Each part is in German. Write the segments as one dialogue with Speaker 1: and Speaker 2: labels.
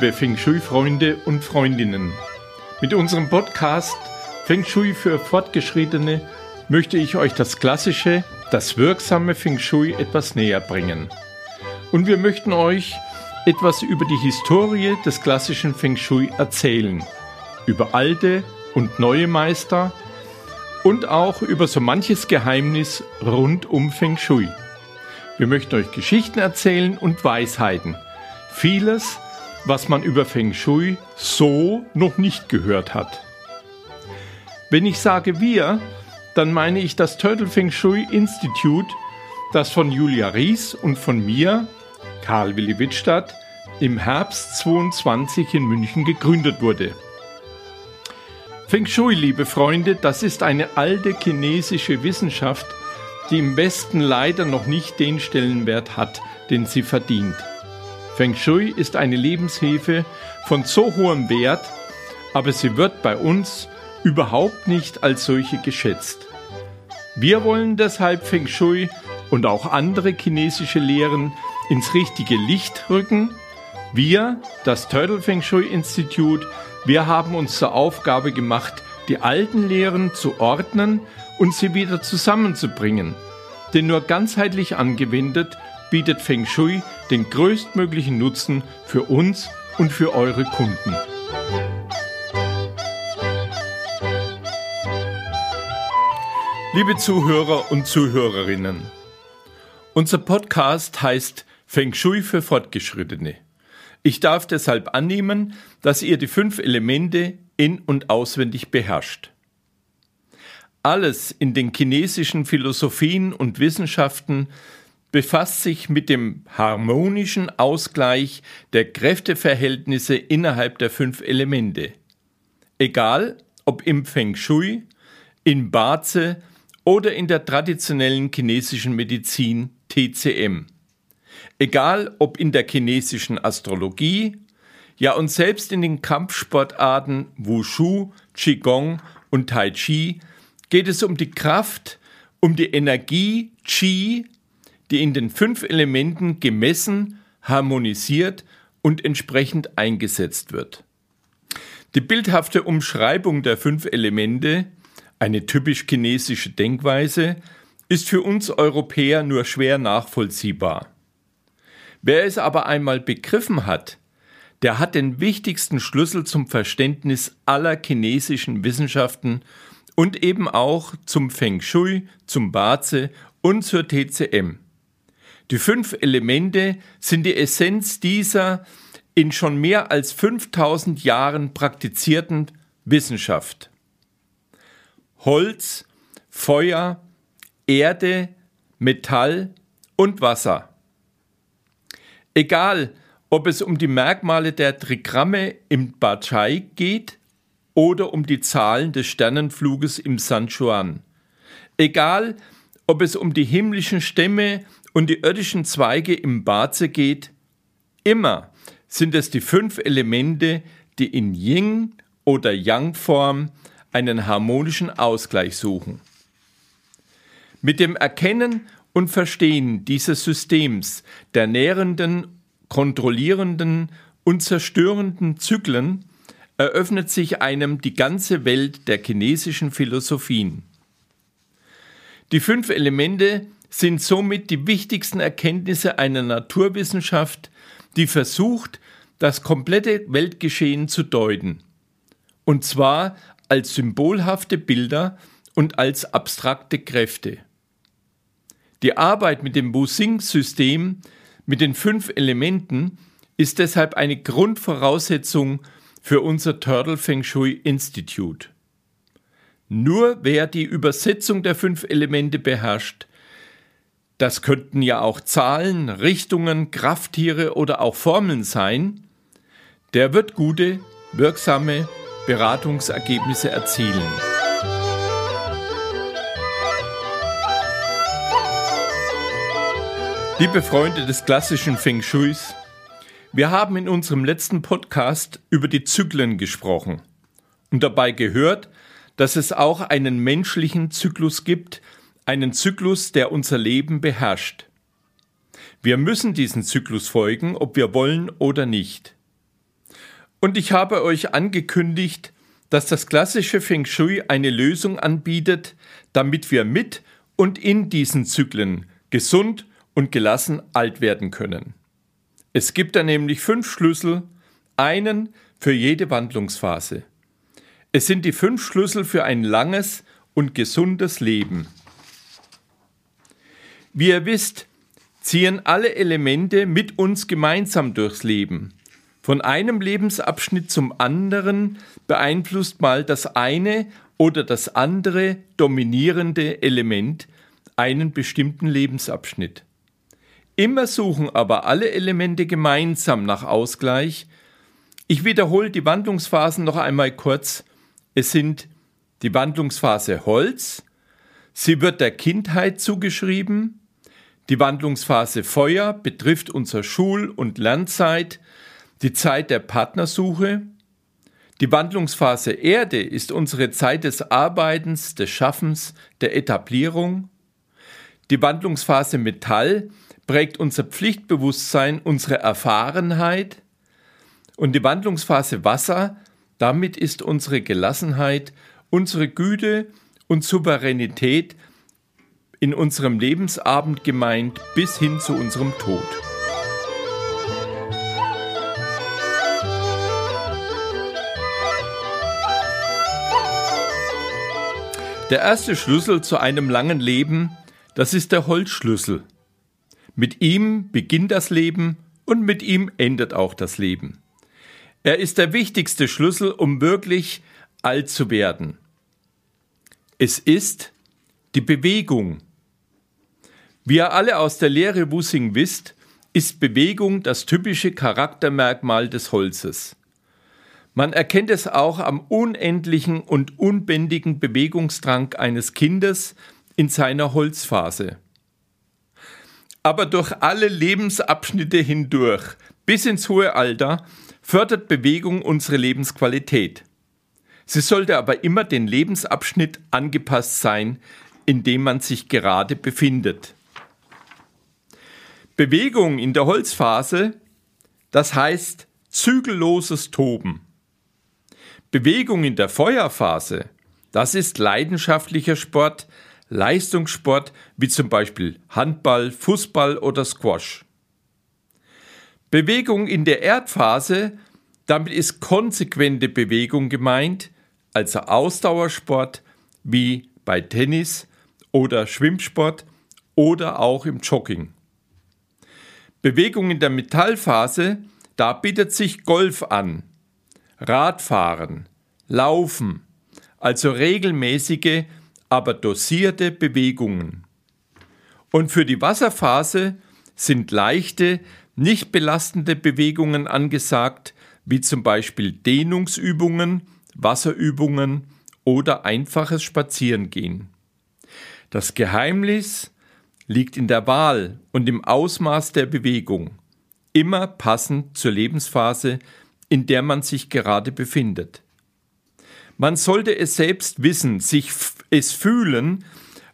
Speaker 1: Liebe Feng Shui-Freunde und Freundinnen. Mit unserem Podcast Feng Shui für Fortgeschrittene möchte ich euch das klassische, das wirksame Feng Shui etwas näher bringen. Und wir möchten euch etwas über die Historie des klassischen Feng Shui erzählen, über alte und neue Meister und auch über so manches Geheimnis rund um Feng Shui. Wir möchten euch Geschichten erzählen und Weisheiten. Vieles, was man über Feng Shui so noch nicht gehört hat. Wenn ich sage wir, dann meine ich das Turtle Feng Shui Institute, das von Julia Ries und von mir, Karl Willi Wittstadt, im Herbst 22 in München gegründet wurde. Feng Shui, liebe Freunde, das ist eine alte chinesische Wissenschaft, die im Westen leider noch nicht den Stellenwert hat, den sie verdient. Feng Shui ist eine Lebenshilfe von so hohem Wert, aber sie wird bei uns überhaupt nicht als solche geschätzt. Wir wollen deshalb Feng Shui und auch andere chinesische Lehren ins richtige Licht rücken. Wir, das Turtle Feng Shui Institute, wir haben uns zur Aufgabe gemacht, die alten Lehren zu ordnen und sie wieder zusammenzubringen. Denn nur ganzheitlich angewendet bietet Feng Shui den größtmöglichen Nutzen für uns und für eure Kunden. Liebe Zuhörer und Zuhörerinnen, unser Podcast heißt Feng Shui für Fortgeschrittene. Ich darf deshalb annehmen, dass ihr die fünf Elemente in und auswendig beherrscht. Alles in den chinesischen Philosophien und Wissenschaften befasst sich mit dem harmonischen Ausgleich der Kräfteverhältnisse innerhalb der fünf Elemente. Egal ob im Feng Shui, in Baze oder in der traditionellen chinesischen Medizin TCM. Egal ob in der chinesischen Astrologie, ja und selbst in den Kampfsportarten Wushu, Qigong und Tai Chi geht es um die Kraft, um die Energie Qi, die in den fünf Elementen gemessen, harmonisiert und entsprechend eingesetzt wird. Die bildhafte Umschreibung der fünf Elemente, eine typisch chinesische Denkweise, ist für uns Europäer nur schwer nachvollziehbar. Wer es aber einmal begriffen hat, der hat den wichtigsten Schlüssel zum Verständnis aller chinesischen Wissenschaften und eben auch zum Feng Shui, zum Baze und zur TCM. Die fünf Elemente sind die Essenz dieser in schon mehr als 5000 Jahren praktizierten Wissenschaft. Holz, Feuer, Erde, Metall und Wasser. Egal, ob es um die Merkmale der Trigramme im Bachai geht oder um die Zahlen des Sternenfluges im San Juan. Egal, ob es um die himmlischen Stämme und die irdischen Zweige im Baze geht, immer sind es die fünf Elemente, die in Yin oder Yang-Form einen harmonischen Ausgleich suchen. Mit dem Erkennen und Verstehen dieses Systems der nährenden, kontrollierenden und zerstörenden Zyklen eröffnet sich einem die ganze Welt der chinesischen Philosophien. Die fünf Elemente sind somit die wichtigsten Erkenntnisse einer Naturwissenschaft, die versucht, das komplette Weltgeschehen zu deuten. Und zwar als symbolhafte Bilder und als abstrakte Kräfte. Die Arbeit mit dem Wu-Sing-System mit den fünf Elementen ist deshalb eine Grundvoraussetzung für unser Turtle Feng Shui Institute. Nur wer die Übersetzung der fünf Elemente beherrscht, das könnten ja auch Zahlen, Richtungen, Krafttiere oder auch Formeln sein, der wird gute, wirksame Beratungsergebnisse erzielen. Liebe Freunde des klassischen Feng Shuis, wir haben in unserem letzten Podcast über die Zyklen gesprochen und dabei gehört, dass es auch einen menschlichen Zyklus gibt, einen Zyklus, der unser Leben beherrscht. Wir müssen diesen Zyklus folgen, ob wir wollen oder nicht. Und ich habe euch angekündigt, dass das klassische Feng Shui eine Lösung anbietet, damit wir mit und in diesen Zyklen gesund und gelassen alt werden können. Es gibt da nämlich fünf Schlüssel, einen für jede Wandlungsphase. Es sind die fünf Schlüssel für ein langes und gesundes Leben. Wie ihr wisst, ziehen alle Elemente mit uns gemeinsam durchs Leben. Von einem Lebensabschnitt zum anderen beeinflusst mal das eine oder das andere dominierende Element einen bestimmten Lebensabschnitt. Immer suchen aber alle Elemente gemeinsam nach Ausgleich. Ich wiederhole die Wandlungsphasen noch einmal kurz. Es sind die Wandlungsphase Holz, sie wird der Kindheit zugeschrieben, die Wandlungsphase Feuer betrifft unsere Schul- und Lernzeit, die Zeit der Partnersuche. Die Wandlungsphase Erde ist unsere Zeit des Arbeitens, des Schaffens, der Etablierung. Die Wandlungsphase Metall prägt unser Pflichtbewusstsein, unsere Erfahrenheit. Und die Wandlungsphase Wasser, damit ist unsere Gelassenheit, unsere Güte und Souveränität in unserem Lebensabend gemeint bis hin zu unserem Tod. Der erste Schlüssel zu einem langen Leben, das ist der Holzschlüssel. Mit ihm beginnt das Leben und mit ihm endet auch das Leben. Er ist der wichtigste Schlüssel, um wirklich alt zu werden. Es ist die Bewegung. Wie ihr alle aus der Lehre Wussing wisst, ist Bewegung das typische Charaktermerkmal des Holzes. Man erkennt es auch am unendlichen und unbändigen Bewegungsdrang eines Kindes in seiner Holzphase. Aber durch alle Lebensabschnitte hindurch, bis ins hohe Alter, fördert Bewegung unsere Lebensqualität. Sie sollte aber immer den Lebensabschnitt angepasst sein, in dem man sich gerade befindet. Bewegung in der Holzphase, das heißt zügelloses Toben. Bewegung in der Feuerphase, das ist leidenschaftlicher Sport, Leistungssport wie zum Beispiel Handball, Fußball oder Squash. Bewegung in der Erdphase, damit ist konsequente Bewegung gemeint, also Ausdauersport wie bei Tennis oder Schwimmsport oder auch im Jogging. Bewegung in der Metallphase, da bietet sich Golf an, Radfahren, Laufen, also regelmäßige, aber dosierte Bewegungen. Und für die Wasserphase sind leichte, nicht belastende Bewegungen angesagt, wie zum Beispiel Dehnungsübungen, Wasserübungen oder einfaches Spazierengehen. Das Geheimnis liegt in der Wahl und im Ausmaß der Bewegung, immer passend zur Lebensphase, in der man sich gerade befindet. Man sollte es selbst wissen, sich es fühlen,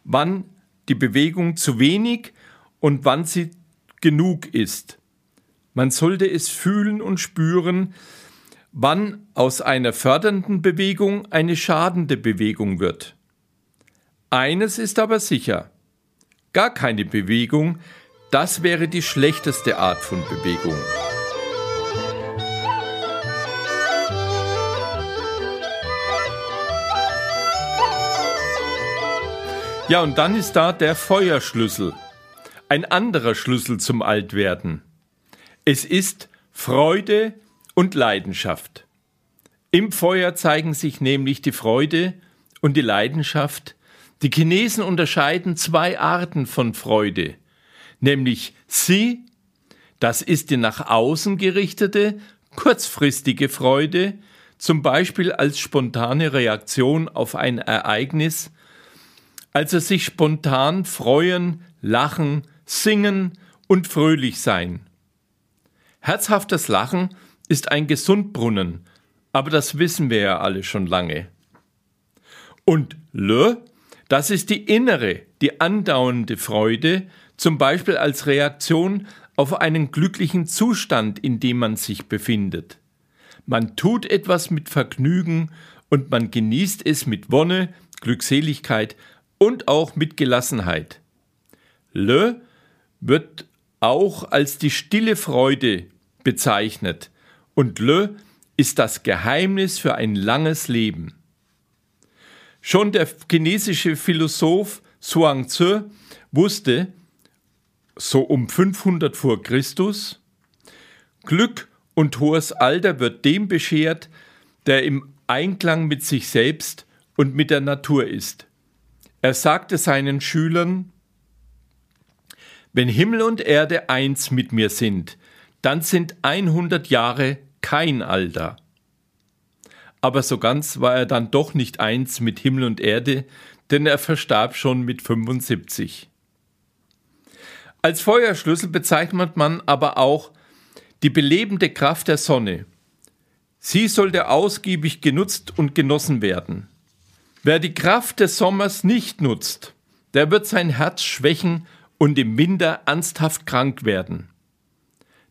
Speaker 1: wann die Bewegung zu wenig und wann sie genug ist. Man sollte es fühlen und spüren, wann aus einer fördernden Bewegung eine schadende Bewegung wird. Eines ist aber sicher, gar keine Bewegung, das wäre die schlechteste Art von Bewegung. Ja, und dann ist da der Feuerschlüssel. Ein anderer Schlüssel zum Altwerden. Es ist Freude und Leidenschaft. Im Feuer zeigen sich nämlich die Freude und die Leidenschaft. Die Chinesen unterscheiden zwei Arten von Freude, nämlich sie, das ist die nach außen gerichtete, kurzfristige Freude, zum Beispiel als spontane Reaktion auf ein Ereignis, also sich spontan freuen, lachen, singen und fröhlich sein. Herzhaftes Lachen ist ein Gesundbrunnen, aber das wissen wir ja alle schon lange. Und Le, das ist die innere, die andauernde Freude, zum Beispiel als Reaktion auf einen glücklichen Zustand, in dem man sich befindet. Man tut etwas mit Vergnügen und man genießt es mit Wonne, Glückseligkeit und auch mit Gelassenheit. Le wird auch als die stille Freude bezeichnet und Le ist das Geheimnis für ein langes Leben. Schon der chinesische Philosoph Zhuangzi wusste, so um 500 vor Christus, Glück und hohes Alter wird dem beschert, der im Einklang mit sich selbst und mit der Natur ist. Er sagte seinen Schülern, wenn Himmel und Erde eins mit mir sind, dann sind 100 Jahre kein Alter. Aber so ganz war er dann doch nicht eins mit Himmel und Erde, denn er verstarb schon mit 75. Als Feuerschlüssel bezeichnet man aber auch die belebende Kraft der Sonne. Sie sollte ausgiebig genutzt und genossen werden. Wer die Kraft des Sommers nicht nutzt, der wird sein Herz schwächen und im Winter ernsthaft krank werden.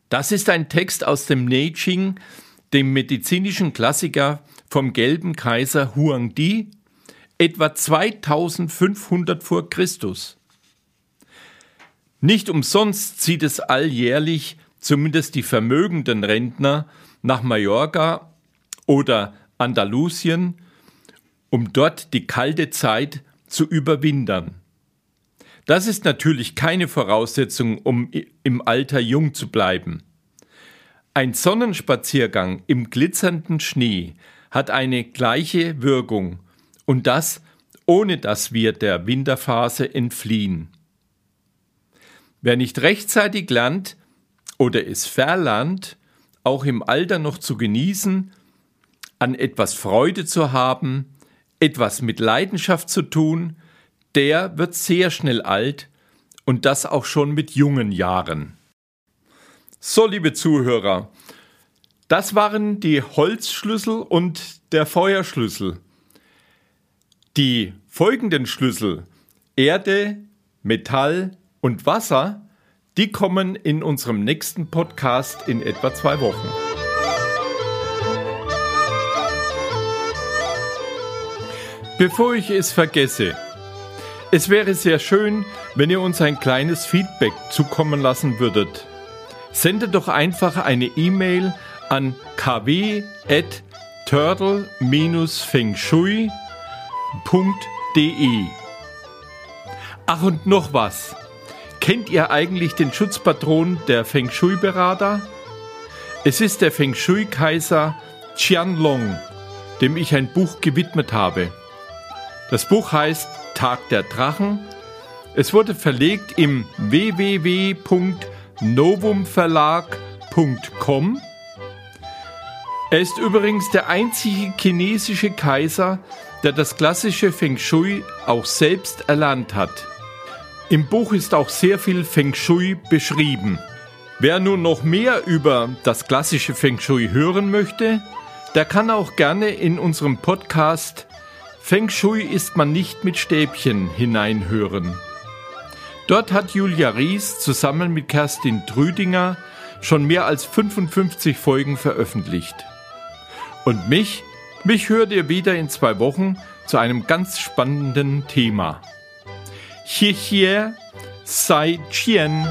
Speaker 1: Das ist ein Text aus dem Neijing, dem medizinischen Klassiker vom gelben Kaiser Huangdi, etwa 2500 vor Christus. Nicht umsonst zieht es alljährlich zumindest die vermögenden Rentner nach Mallorca oder Andalusien, um dort die kalte Zeit zu überwintern. Das ist natürlich keine Voraussetzung, um im Alter jung zu bleiben. Ein Sonnenspaziergang im glitzernden Schnee hat eine gleiche Wirkung und das ohne dass wir der Winterphase entfliehen. Wer nicht rechtzeitig lernt oder es verlernt, auch im Alter noch zu genießen, an etwas Freude zu haben, etwas mit Leidenschaft zu tun, der wird sehr schnell alt und das auch schon mit jungen Jahren. So, liebe Zuhörer, das waren die Holzschlüssel und der Feuerschlüssel. Die folgenden Schlüssel Erde, Metall und Wasser, die kommen in unserem nächsten Podcast in etwa zwei Wochen. Bevor ich es vergesse, es wäre sehr schön, wenn ihr uns ein kleines Feedback zukommen lassen würdet. Sendet doch einfach eine E-Mail an kw.turtle-fengshui.de. Ach und noch was. Kennt ihr eigentlich den Schutzpatron der Feng Shui-Berater? Es ist der Feng Shui-Kaiser Qianlong, dem ich ein Buch gewidmet habe. Das Buch heißt Tag der Drachen. Es wurde verlegt im www.novumverlag.com. Er ist übrigens der einzige chinesische Kaiser, der das klassische Feng Shui auch selbst erlernt hat. Im Buch ist auch sehr viel Feng Shui beschrieben. Wer nun noch mehr über das klassische Feng Shui hören möchte, der kann auch gerne in unserem Podcast Feng Shui ist man nicht mit Stäbchen hineinhören. Dort hat Julia Ries zusammen mit Kerstin Trüdinger schon mehr als 55 Folgen veröffentlicht. Und mich, mich hört ihr wieder in zwei Wochen zu einem ganz spannenden Thema. Xie Xie Sai Qian.